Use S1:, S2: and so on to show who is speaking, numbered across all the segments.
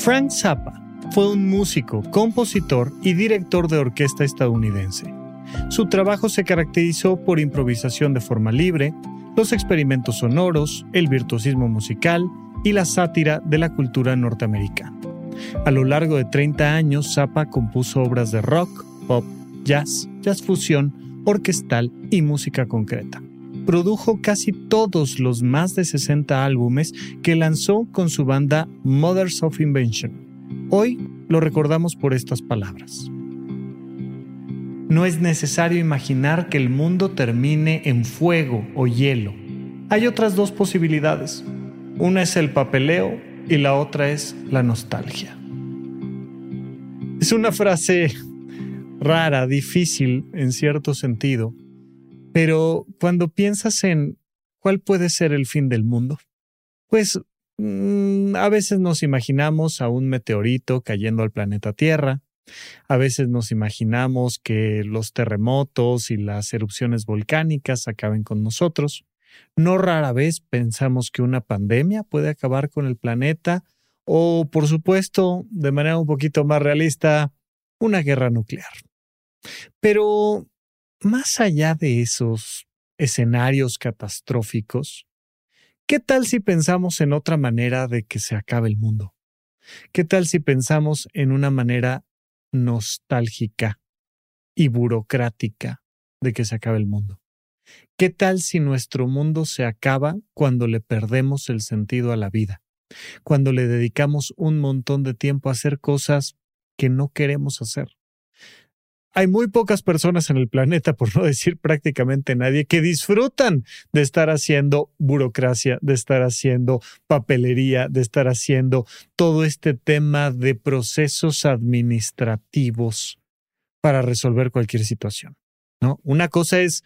S1: Frank Zappa fue un músico, compositor y director de orquesta estadounidense. Su trabajo se caracterizó por improvisación de forma libre, los experimentos sonoros, el virtuosismo musical y la sátira de la cultura norteamericana. A lo largo de 30 años, Zappa compuso obras de rock, pop, jazz, jazz fusión, orquestal y música concreta produjo casi todos los más de 60 álbumes que lanzó con su banda Mothers of Invention. Hoy lo recordamos por estas palabras. No es necesario imaginar que el mundo termine en fuego o hielo. Hay otras dos posibilidades. Una es el papeleo y la otra es la nostalgia. Es una frase rara, difícil en cierto sentido, pero cuando piensas en cuál puede ser el fin del mundo, pues mm, a veces nos imaginamos a un meteorito cayendo al planeta Tierra, a veces nos imaginamos que los terremotos y las erupciones volcánicas acaben con nosotros. No rara vez pensamos que una pandemia puede acabar con el planeta o, por supuesto, de manera un poquito más realista, una guerra nuclear. Pero más allá de esos escenarios catastróficos, ¿qué tal si pensamos en otra manera de que se acabe el mundo? ¿Qué tal si pensamos en una manera nostálgica y burocrática de que se acabe el mundo? ¿Qué tal si nuestro mundo se acaba cuando le perdemos el sentido a la vida? Cuando le dedicamos un montón de tiempo a hacer cosas que no queremos hacer hay muy pocas personas en el planeta, por no decir prácticamente nadie, que disfrutan de estar haciendo burocracia, de estar haciendo papelería, de estar haciendo todo este tema de procesos administrativos para resolver cualquier situación. ¿no? Una cosa es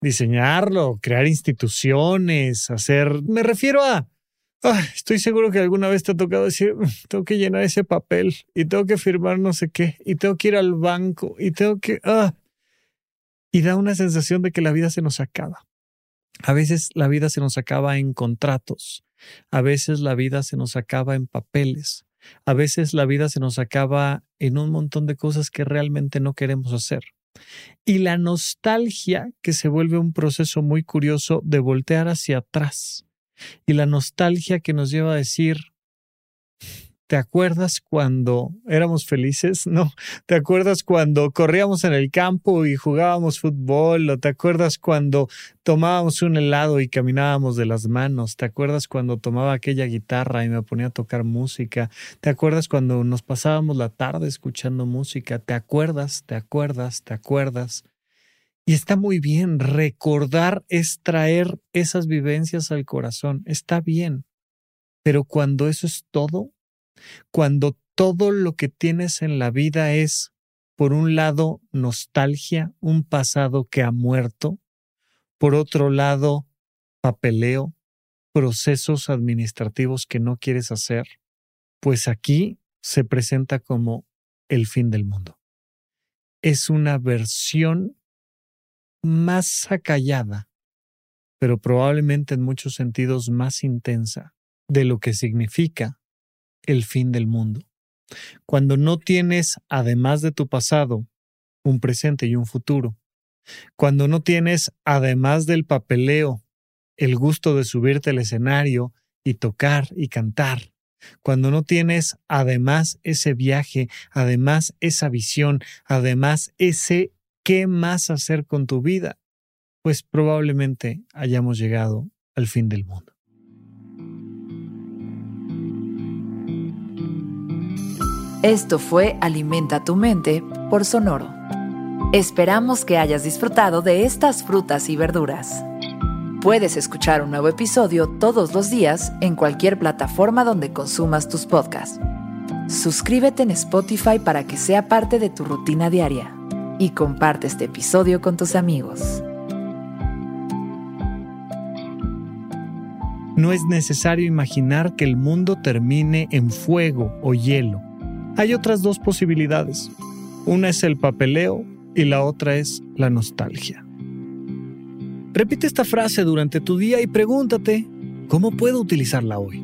S1: diseñarlo, crear instituciones, hacer, me refiero a estoy seguro que alguna vez te ha tocado decir, mm, tengo que llenar ese papel y tengo que firmar no sé qué y tengo que ir al banco y tengo que... Ah, y da una sensación de que la vida se nos acaba. A veces la vida se nos acaba en contratos, a veces la vida se nos acaba en papeles, a veces la vida se nos acaba en un montón de cosas que realmente no queremos hacer. Y la nostalgia que se vuelve un proceso muy curioso de voltear hacia atrás y la nostalgia que nos lleva a decir, ¿te acuerdas cuando éramos felices? No, ¿te acuerdas cuando corríamos en el campo y jugábamos fútbol? ¿O te acuerdas cuando tomábamos un helado y caminábamos de las manos? ¿Te acuerdas cuando tomaba aquella guitarra y me ponía a tocar música? ¿Te acuerdas cuando nos pasábamos la tarde escuchando música? ¿Te acuerdas? ¿Te acuerdas? ¿Te acuerdas? Y está muy bien, recordar es traer esas vivencias al corazón, está bien. Pero cuando eso es todo, cuando todo lo que tienes en la vida es, por un lado, nostalgia, un pasado que ha muerto, por otro lado, papeleo, procesos administrativos que no quieres hacer, pues aquí se presenta como el fin del mundo. Es una versión más acallada, pero probablemente en muchos sentidos más intensa de lo que significa el fin del mundo. Cuando no tienes, además de tu pasado, un presente y un futuro. Cuando no tienes, además del papeleo, el gusto de subirte al escenario y tocar y cantar. Cuando no tienes, además, ese viaje, además, esa visión, además, ese qué más hacer con tu vida, pues probablemente hayamos llegado al fin del mundo.
S2: Esto fue Alimenta tu mente por Sonoro. Esperamos que hayas disfrutado de estas frutas y verduras. Puedes escuchar un nuevo episodio todos los días en cualquier plataforma donde consumas tus podcasts. Suscríbete en Spotify para que sea parte de tu rutina diaria y comparte este episodio con tus amigos.
S1: No es necesario imaginar que el mundo termine en fuego o hielo. Hay otras dos posibilidades. Una es el papeleo y la otra es la nostalgia. Repite esta frase durante tu día y pregúntate, ¿cómo puedo utilizarla hoy?